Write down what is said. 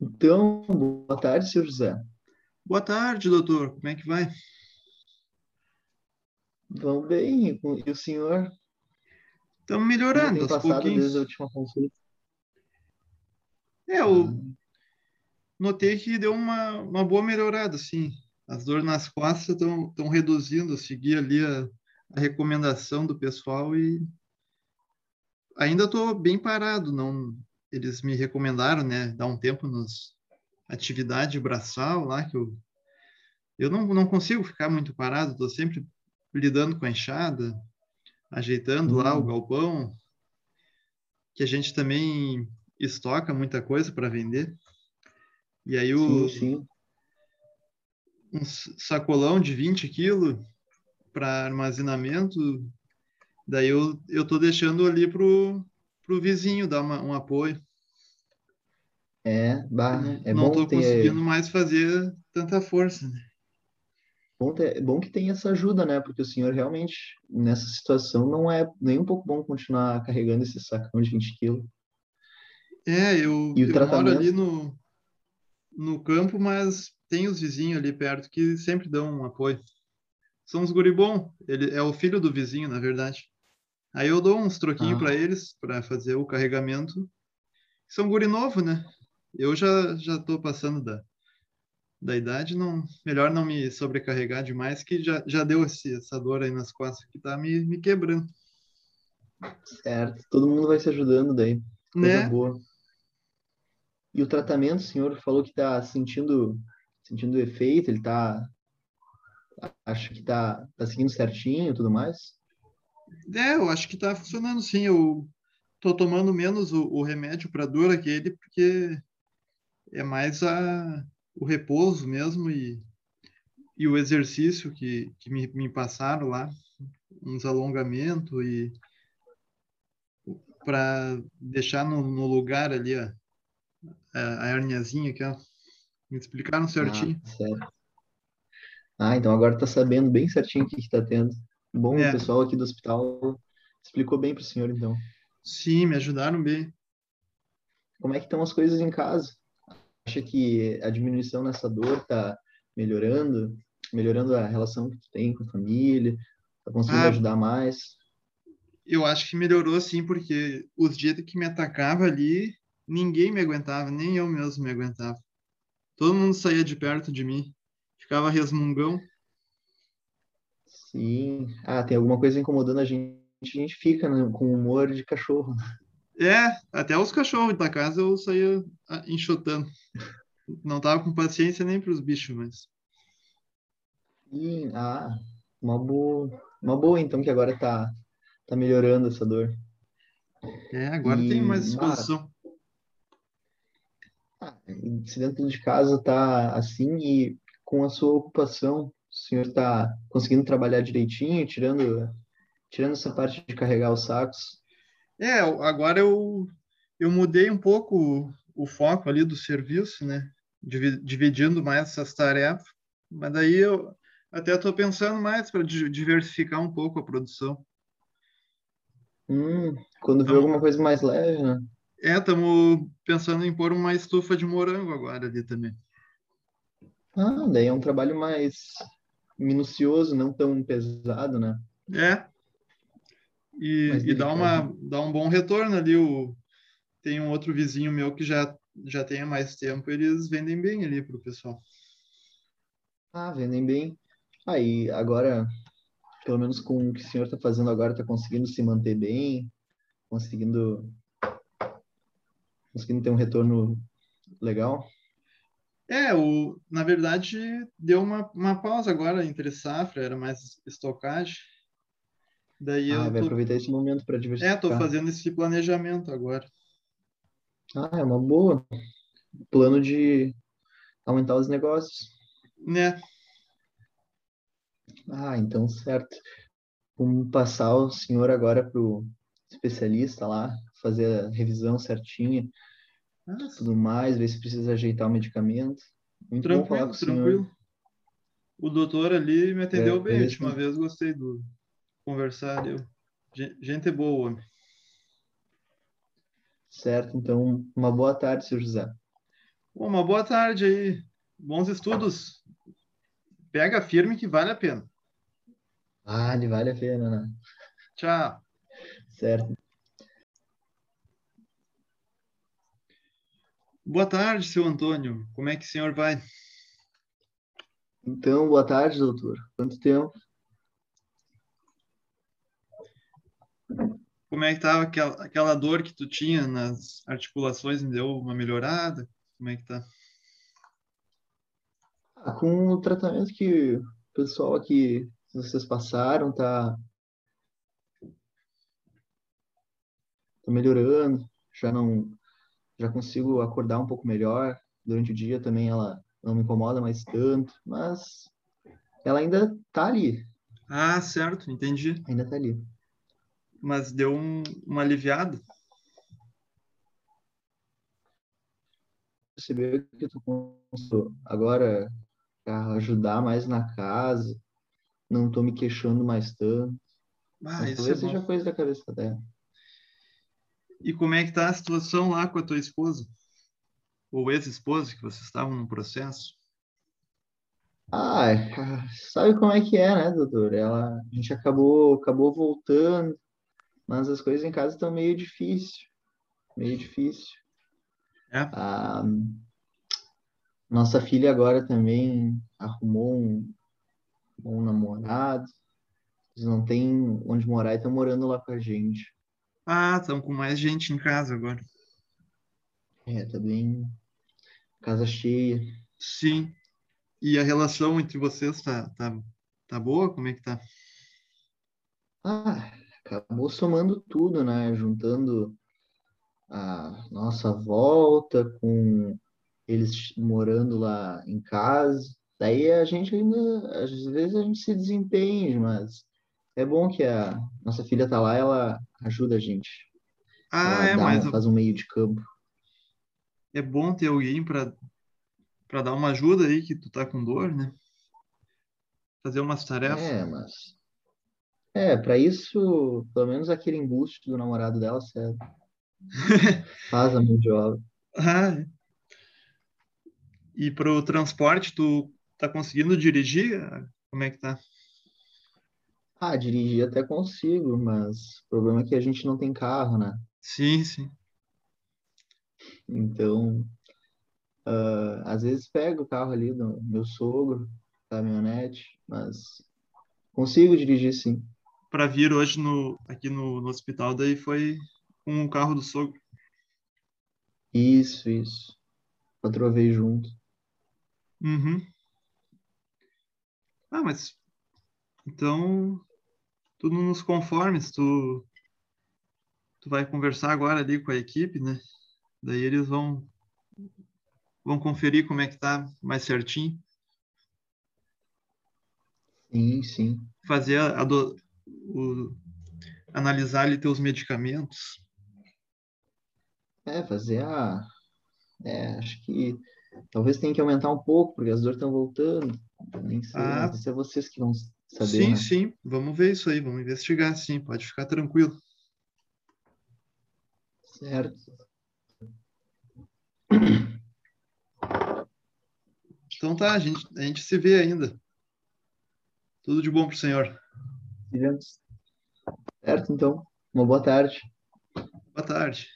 Então, boa tarde, senhor José. Boa tarde, doutor. Como é que vai? Vamos bem. E o senhor? Estamos melhorando tem passado pouquinhos. desde a última consulta? É, eu notei que deu uma, uma boa melhorada, assim. As dores nas costas estão estão reduzindo. Eu segui ali a, a recomendação do pessoal e ainda estou bem parado. Não, eles me recomendaram, né, dar um tempo nos atividade braçal lá que eu eu não, não consigo ficar muito parado. Estou sempre lidando com a enxada, ajeitando lá o Hum. galpão, que a gente também estoca muita coisa para vender. E aí o, Sim, sim. um sacolão de 20 quilos para armazenamento, daí eu, eu tô deixando ali pro, pro vizinho dar uma, um apoio. É, bah, não, é não bom tô ter, conseguindo mais fazer tanta força, né? bom ter- é bom que tem essa ajuda, né? Porque o senhor realmente, nessa situação, não é nem um pouco bom continuar carregando esse sacão de 20 quilos. É, eu, o eu moro ali tratamento? no, no campo, mas tem os vizinhos ali perto que sempre dão um apoio. São os guri bom, ele é o filho do vizinho, na verdade. Aí eu dou uns troquinhos para Ah, eles para fazer o carregamento. São guri novo, né? Eu já já tô passando da, da idade, não, melhor não me sobrecarregar demais, que já, já deu esse, essa dor aí nas costas que tá me, me quebrando, certo. Todo mundo vai se ajudando daí. Coisa né? boa. E o tratamento, o senhor falou que está sentindo, sentindo efeito, ele tá, acha que tá, tá seguindo certinho e tudo mais? É, eu acho que tá funcionando sim. Eu tô tomando menos o, o remédio para dor aquele, porque é mais a, o repouso mesmo e, e o exercício que, que me, me passaram lá, uns alongamentos e para deixar no, no lugar ali a, a, a herniazinha que me explicaram Ah, certinho. certo. Ah, então agora tá sabendo bem certinho o que que tá tendo. Bom, o É, pessoal aqui do hospital explicou bem pro senhor, então. sim, me ajudaram bem. Como é que estão as coisas em casa? Acha que a diminuição nessa dor tá melhorando? Melhorando a relação que tu tem com a família? Tá conseguindo Ah, ajudar mais? eu acho que melhorou sim, porque os dias que me atacava ali, ninguém me aguentava, nem eu mesmo me aguentava. Todo mundo saía de perto de mim, ficava resmungão. Sim. Ah, tem alguma coisa incomodando a gente, a gente fica, né, com humor de cachorro. É, até os cachorros da casa eu saía ah, enxotando. Não tava com paciência nem para os bichos, mas. Sim, ah, uma boa, uma boa então que agora tá, tá melhorando essa dor. É, agora tem E, mais bah, disposição. ah, se dentro de casa tá assim e com a sua ocupação, senhor tá conseguindo trabalhar direitinho, tirando, tirando essa parte de carregar os sacos? É, agora eu, eu mudei um pouco o, o foco ali do serviço, né? Divi- Dividindo mais essas tarefas. Mas daí eu até estou pensando mais para diversificar um pouco a produção. Hum, quando vê Então, alguma coisa mais leve, né? é, estamos pensando em pôr uma estufa de morango agora ali também. Ah, daí é um trabalho mais minucioso, não tão pesado, né? É, e, e dá uma, dá um bom retorno ali. O, tem um outro vizinho meu que já, já tem há mais tempo, eles vendem bem ali para o pessoal. Ah, vendem bem. Aí, agora, pelo menos com o que o senhor está fazendo agora, está conseguindo se manter bem, conseguindo, conseguindo ter um retorno legal. É, o, na verdade, deu uma, uma pausa agora entre safra, era mais estocagem. Daí Ah, eu vai tô, aproveitar esse momento para é, tô diversificar. fazendo esse planejamento agora, Ah, é uma boa. Plano de aumentar os negócios. né? Ah, então certo. Vamos passar o senhor agora para o especialista lá, fazer a revisão certinha, Ah, tudo mais, ver se precisa ajeitar o medicamento. Muito bom tranquilo, o senhor. tranquilo. O doutor ali me atendeu É, bem a última vez, gostei do conversar. Gen- Gente boa, homem. Certo, então, uma boa tarde, senhor José. Uma boa tarde aí. Bons estudos. Pega firme que vale a pena. Vale, vale a pena, né? Tchau. Certo. Boa tarde, seu Antônio. Como é que o senhor vai? Então, boa tarde, doutor. Quanto tempo? Como é que estava aquela, aquela dor que tu tinha nas articulações? Me deu uma melhorada? Como é que tá? Ah, com o tratamento que o pessoal aqui, vocês passaram, tá, tá melhorando. Já não, já consigo acordar um pouco melhor. Durante o dia também ela não me incomoda mais tanto, mas ela ainda tá ali. Ah, certo, entendi. Ainda tá ali. Mas deu um, uma aliviada? Perceber que eu tô agora a ajudar mais na casa, não tô me queixando mais tanto. Ah, mas isso talvez é seja coisa da cabeça dela. E como é que tá a situação lá com a tua esposa? Ou ex-esposa, que vocês estavam no processo? Ah, é, sabe como é que é, né, doutor? Ela, a gente acabou, acabou voltando, mas as coisas em casa estão meio difícil, meio difícil. É? A nossa filha agora também arrumou um, um namorado. Eles não têm onde morar e estão morando lá com a gente. Ah, estão com mais gente em casa agora. É, tá bem casa cheia. Sim. E a relação entre vocês tá, tá, tá boa? Como é que tá? Ah, acabou somando tudo, né? Juntando a nossa volta com eles morando lá em casa. Daí a gente ainda, às vezes a gente se desentende, mas é bom que a nossa filha tá lá, ela ajuda a gente. Ah, ela é, dá mas faz um meio de campo. é bom ter alguém para para dar uma ajuda aí que tu tá com dor, né? Fazer umas tarefas. É, mas é, para isso, pelo menos aquele embuste do namorado dela serve. Faz a mão de obra. Ah, é. E pro transporte, tu tá conseguindo dirigir? Como é que tá? Ah, dirigir até consigo, mas o problema é que a gente não tem carro, né? Sim, sim. Então, ah, às vezes pego o carro ali do meu sogro, caminhonete, mas consigo dirigir sim. Para vir hoje no aqui no, no hospital, daí foi com o carro do sogro. Isso, isso. Patrovei junto. Uhum. Ah, mas então tudo nos conformes, tu tu vai conversar agora ali com a equipe, né? Daí eles vão vão conferir como é que tá mais certinho, Sim, sim. fazer a, a do- o, analisar ali teus medicamentos. É, fazer a. É, acho que talvez tenha que aumentar um pouco, porque as dores estão voltando. Nem sei, Ah. isso é vocês que vão saber, sim, né? sim, vamos ver isso aí, vamos investigar, sim, pode ficar tranquilo. Certo. Então tá, a gente, a gente se vê ainda. Tudo de bom pro senhor. Certo, então. Uma boa tarde. Boa tarde.